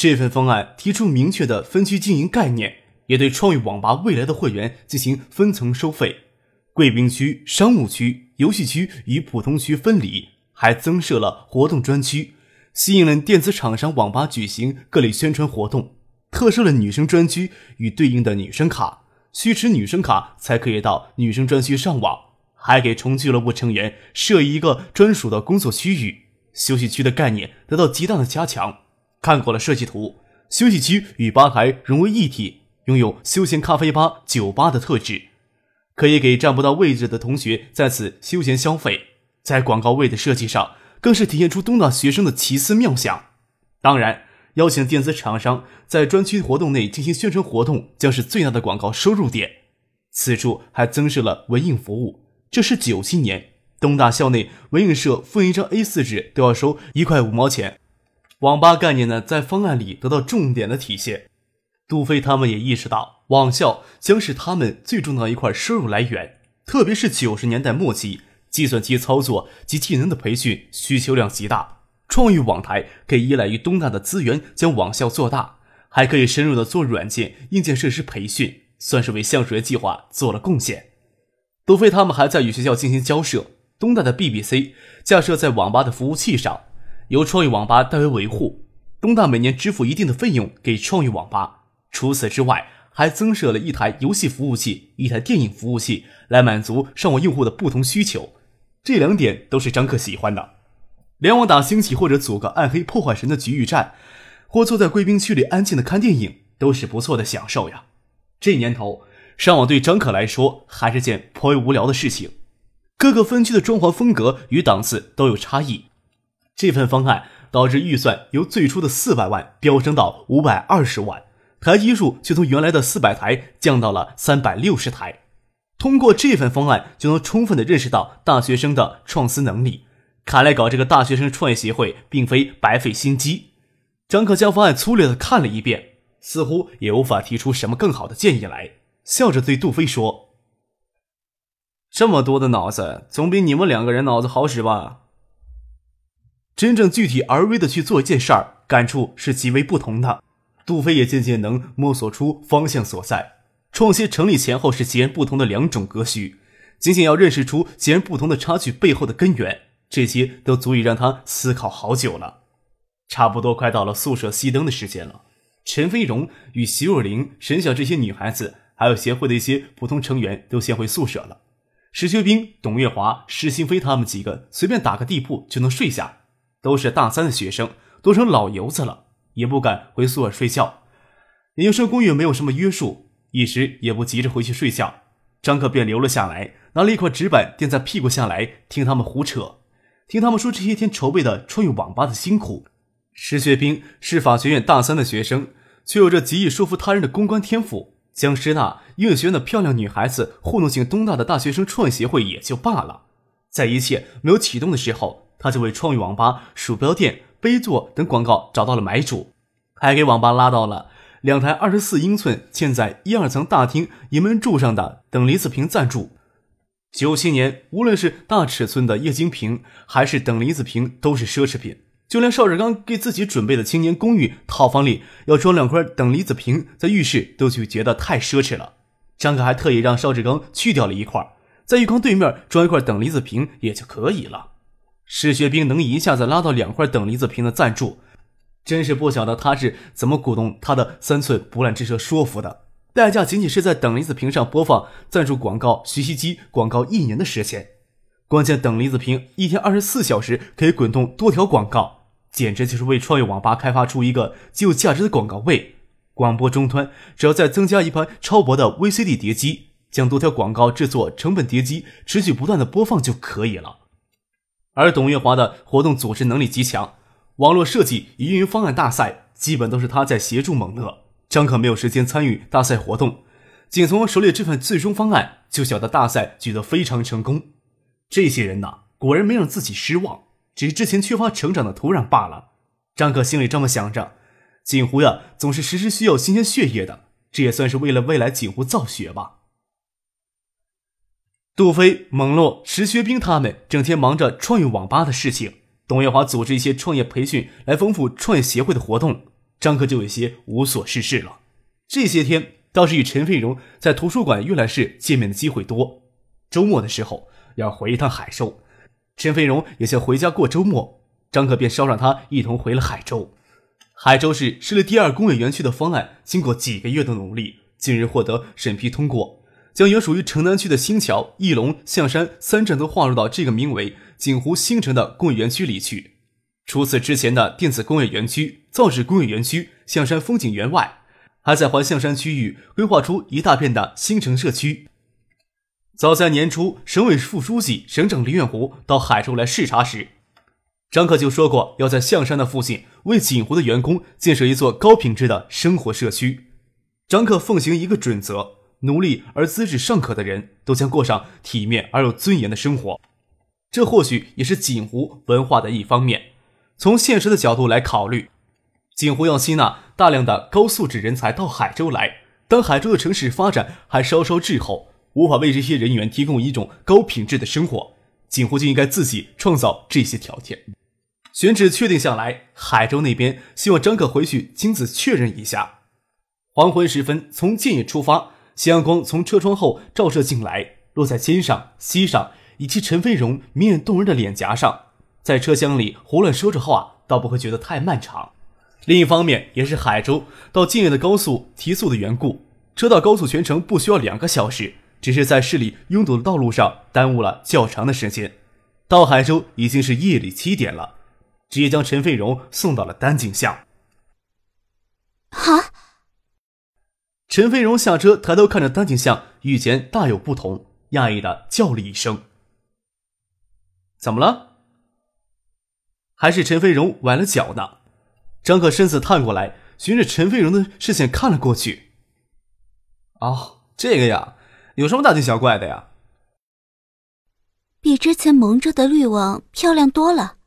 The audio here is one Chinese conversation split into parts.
这份方案提出明确的分区经营概念，也对创意网吧未来的会员进行分层收费，贵宾区、商务区、游戏区与普通区分离，还增设了活动专区，吸引了电子厂商网吧举行各类宣传活动，特设了女生专区与对应的女生卡，需持女生卡才可以到女生专区上网，还给重俱乐部成员设一个专属的工作区域，休息区的概念得到极大的加强。看过了设计图，休息区与吧台融为一体，拥有休闲咖啡吧、酒吧的特质，可以给占不到位置的同学在此休闲消费。在广告位的设计上，更是体现出东大学生的奇思妙想。当然，邀请电子厂商在专区活动内进行宣传活动，将是最大的广告收入点。此处还增设了文印服务，这是九七年东大校内文印社复印一张 A4 纸都要收一块五毛钱。网吧概念呢，在方案里得到重点的体现。杜飞他们也意识到，网校将是他们最重要一块收入来源。特别是九十年代末期，计算机操作及技能的培训需求量极大，创意网台可以依赖于东大的资源将网校做大，还可以深入的做软件、硬件设施培训，算是为向水计划做了贡献。杜飞他们还在与学校进行交涉，东大的 BBC 架设在网吧的服务器上。由创意网吧代为维护，东大每年支付一定的费用给创意网吧。除此之外，还增设了一台游戏服务器、一台电影服务器，来满足上网用户的不同需求。这两点都是张克喜欢的。联网打兴起或者组个暗黑破坏神的局域战，或坐在贵宾区里安静的看电影，都是不错的享受呀。这年头，上网对张可来说还是件颇为无聊的事情。各个分区的装潢风格与档次都有差异。这份方案导致预算由最初的四百万飙升到五百二十万，台机数却从原来的四百台降到了三百六十台。通过这份方案，就能充分的认识到大学生的创思能力。看来搞这个大学生创业协会并非白费心机。张可将方案粗略的看了一遍，似乎也无法提出什么更好的建议来，笑着对杜飞说：“这么多的脑子，总比你们两个人脑子好使吧？”真正具体而微的去做一件事儿，感触是极为不同的。杜飞也渐渐能摸索出方向所在。创新成立前后是截然不同的两种格局，仅仅要认识出截然不同的差距背后的根源，这些都足以让他思考好久了。差不多快到了宿舍熄灯的时间了。陈飞荣与徐若琳、沈晓这些女孩子，还有协会的一些普通成员都先回宿舍了。石学兵、董月华、石新飞他们几个随便打个地铺就能睡下。都是大三的学生，都成老油子了，也不敢回宿舍睡觉。研究生公寓没有什么约束，一时也不急着回去睡觉。张克便留了下来，拿了一块纸板垫在屁股下来，听他们胡扯，听他们说这些天筹备的穿越网吧的辛苦。石学兵是法学院大三的学生，却有着极易说服他人的公关天赋，将师大音乐学院的漂亮女孩子糊弄进东大的大学生创业协会也就罢了，在一切没有启动的时候。他就为创意网吧、鼠标垫、杯座等广告找到了买主，还给网吧拉到了两台二十四英寸嵌在一二层大厅迎门柱上的等离子屏赞助。九七年，无论是大尺寸的液晶屏还是等离子屏，都是奢侈品。就连邵志刚给自己准备的青年公寓套房里要装两块等离子屏，在浴室都就觉得太奢侈了。张可还特意让邵志刚去掉了一块，在浴缸对面装一块等离子屏也就可以了。石学兵能一下子拉到两块等离子屏的赞助，真是不晓得他是怎么鼓动他的三寸不烂之舌说服的。代价仅仅是在等离子屏上播放赞助广告、学习机广告一年的时间。关键等离子屏一天二十四小时可以滚动多条广告，简直就是为创业网吧开发出一个极有价值的广告位。广播终端只要再增加一盘超薄的 VCD 碟机，将多条广告制作成本碟机持续不断的播放就可以了。而董月华的活动组织能力极强，网络设计与运营方案大赛基本都是他在协助蒙乐。张可没有时间参与大赛活动，仅从手里这份最终方案就晓得大赛举得非常成功。这些人呐，果然没让自己失望，只是之前缺乏成长的土壤罢了。张可心里这么想着。锦湖呀，总是时时需要新鲜血液的，这也算是为了未来锦湖造血吧。杜飞、蒙洛、石学兵他们整天忙着创业网吧的事情，董月华组织一些创业培训来丰富创业协会的活动，张克就有些无所事事了。这些天倒是与陈飞荣在图书馆阅览室见面的机会多。周末的时候要回一趟海州，陈飞荣也想回家过周末，张克便捎上他一同回了海州。海州市设立第二工业园区的方案，经过几个月的努力，近日获得审批通过。将原属于城南区的新桥、翼龙、象山三镇都划入到这个名为锦湖新城的工业园区里去。除此之前的电子工业园区、造纸工业园区、象山风景园外，还在环象山区域规划出一大片的新城社区。早在年初，省委副书记、省长林远湖到海州来视察时，张克就说过要在象山的附近为锦湖的员工建设一座高品质的生活社区。张克奉行一个准则。努力而资质尚可的人都将过上体面而有尊严的生活，这或许也是锦湖文化的一方面。从现实的角度来考虑，锦湖要吸纳大量的高素质人才到海州来，当海州的城市发展还稍稍滞后，无法为这些人员提供一种高品质的生活，锦湖就应该自己创造这些条件。选址确定下来，海州那边希望张可回去亲自确认一下。黄昏时分，从建业出发。夕阳光从车窗后照射进来，落在肩上、膝上，以及陈飞荣明艳动人的脸颊上。在车厢里胡乱说着话，倒不会觉得太漫长。另一方面，也是海州到靖远的高速提速的缘故，车到高速全程不需要两个小时，只是在市里拥堵的道路上耽误了较长的时间。到海州已经是夜里七点了，直接将陈飞荣送到了丹景巷。啊！陈飞荣下车，抬头看着单景象，与前大有不同，讶异的叫了一声：“怎么了？”还是陈飞荣崴了脚呢？张可身子探过来，循着陈飞荣的视线看了过去。“哦，这个呀，有什么大惊小怪的呀？”比之前蒙着的绿网漂亮多了。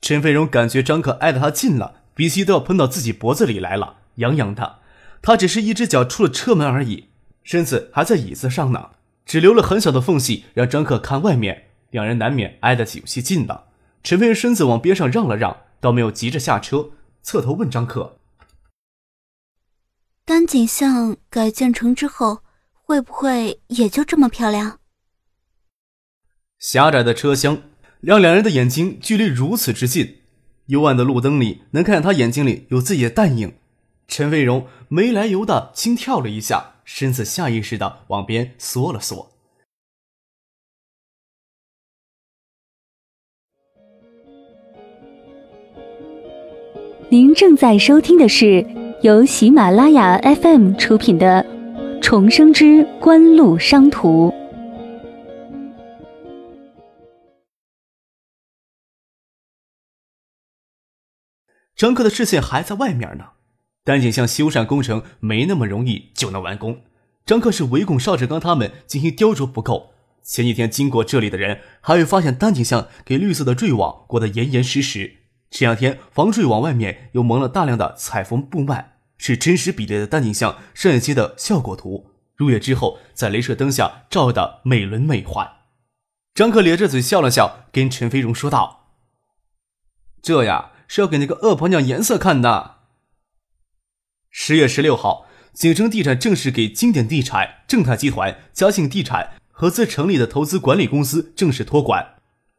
陈飞荣感觉张可挨得他近了，鼻息都要喷到自己脖子里来了，痒痒的。他只是一只脚出了车门而已，身子还在椅子上呢，只留了很小的缝隙让张克看外面。两人难免挨得有些近了。陈飞荣身子往边上让了让，倒没有急着下车，侧头问张克：“丹景巷改建成之后，会不会也就这么漂亮？”狭窄的车厢让两人的眼睛距离如此之近，幽暗的路灯里能看见他眼睛里有自己的淡影。陈卫荣没来由的轻跳了一下，身子下意识的往边缩了缩。您正在收听的是由喜马拉雅 FM 出品的《重生之官路商途》。张克的视线还在外面呢。丹景巷修缮工程没那么容易就能完工，张克是围拱邵志刚他们进行雕琢不够。前几天经过这里的人还会发现丹景巷给绿色的坠网裹得严严实实，这两天防坠网外面又蒙了大量的彩缝布幔，是真实比例的丹景巷商业街的效果图。入夜之后在镭射灯下照得美轮美奂。张克咧着嘴笑了笑，跟陈飞荣说道：“这呀是要给那个恶婆娘颜色看的。”十月十六号，景城地产正式给经典地产、正泰集团、嘉信地产合资成立的投资管理公司正式托管。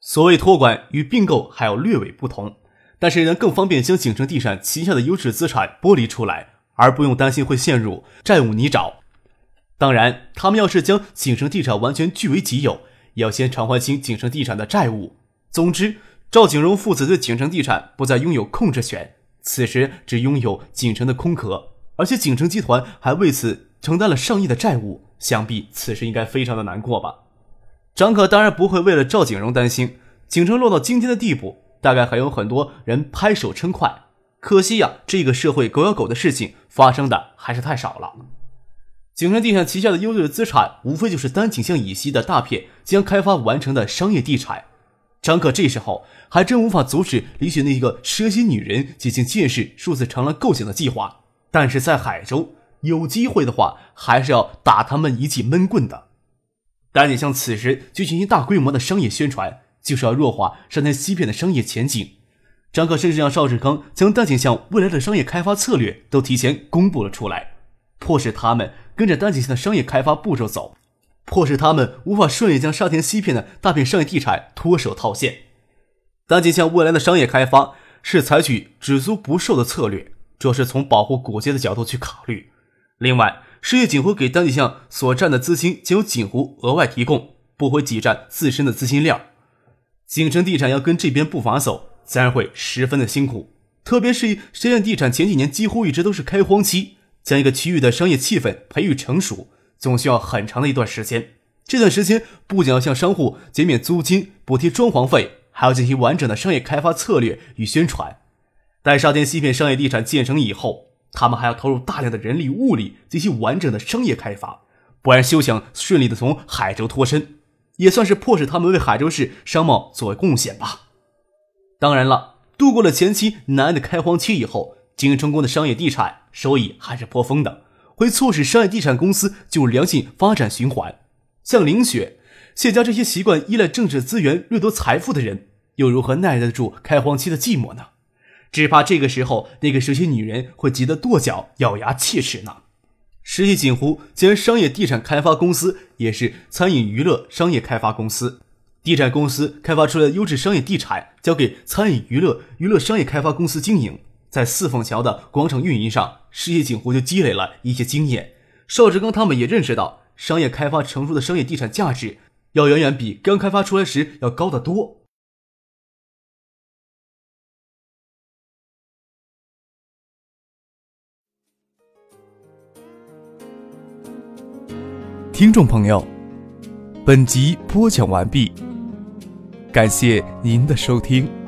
所谓托管与并购还有略微不同，但是能更方便将景城地产旗下的优质资产剥离出来，而不用担心会陷入债务泥沼。当然，他们要是将景城地产完全据为己有，也要先偿还清景城地产的债务。总之，赵景荣父子对景城地产不再拥有控制权。此时只拥有景城的空壳，而且景城集团还为此承担了上亿的债务，想必此时应该非常的难过吧。张可当然不会为了赵景荣担心，景城落到今天的地步，大概还有很多人拍手称快。可惜呀，这个社会狗咬狗的事情发生的还是太少了。景城地产旗下的优质资产，无非就是单井巷以西的大片将开发完成的商业地产。张克这时候还真无法阻止李雪那个蛇蝎女人进行见识数字长廊构想的计划，但是在海州有机会的话，还是要打他们一记闷棍的。单井巷此时就进行大规模的商业宣传，就是要弱化沙田西片的商业前景。张克甚至让邵志刚将单井巷未来的商业开发策略都提前公布了出来，迫使他们跟着单井巷的商业开发步骤走。迫使他们无法顺利将沙田西片的大片商业地产脱手套现。单井巷未来的商业开发是采取只租不售的策略，主要是从保护古街的角度去考虑。另外，事业锦湖给单井巷所占的资金将由锦湖额外提供，不会挤占自身的资金量。景城地产要跟这边步伐走，自然会十分的辛苦。特别是深圳地产前几年几乎一直都是开荒期，将一个区域的商业气氛培育成熟。总需要很长的一段时间，这段时间不仅要向商户减免租金、补贴装潢费，还要进行完整的商业开发策略与宣传。待沙田西片商业地产建成以后，他们还要投入大量的人力物力进行完整的商业开发，不然休想顺利的从海州脱身，也算是迫使他们为海州市商贸做贡献吧。当然了，度过了前期难的开荒期以后，经营成功的商业地产收益还是颇丰的。会促使商业地产公司进入良性发展循环。像林雪、谢家这些习惯依赖政治资源掠夺财富的人，又如何耐得住开荒期的寂寞呢？只怕这个时候，那个蛇蝎女人会急得跺脚、咬牙切齿呢。实际锦湖既然商业地产开发公司，也是餐饮娱乐商业开发公司。地产公司开发出来的优质商业地产，交给餐饮娱乐娱乐商业开发公司经营。在四凤桥的广场运营上，世界锦湖就积累了一些经验。邵志刚他们也认识到，商业开发成熟的商业地产价值要远远比刚开发出来时要高得多。听众朋友，本集播讲完毕，感谢您的收听。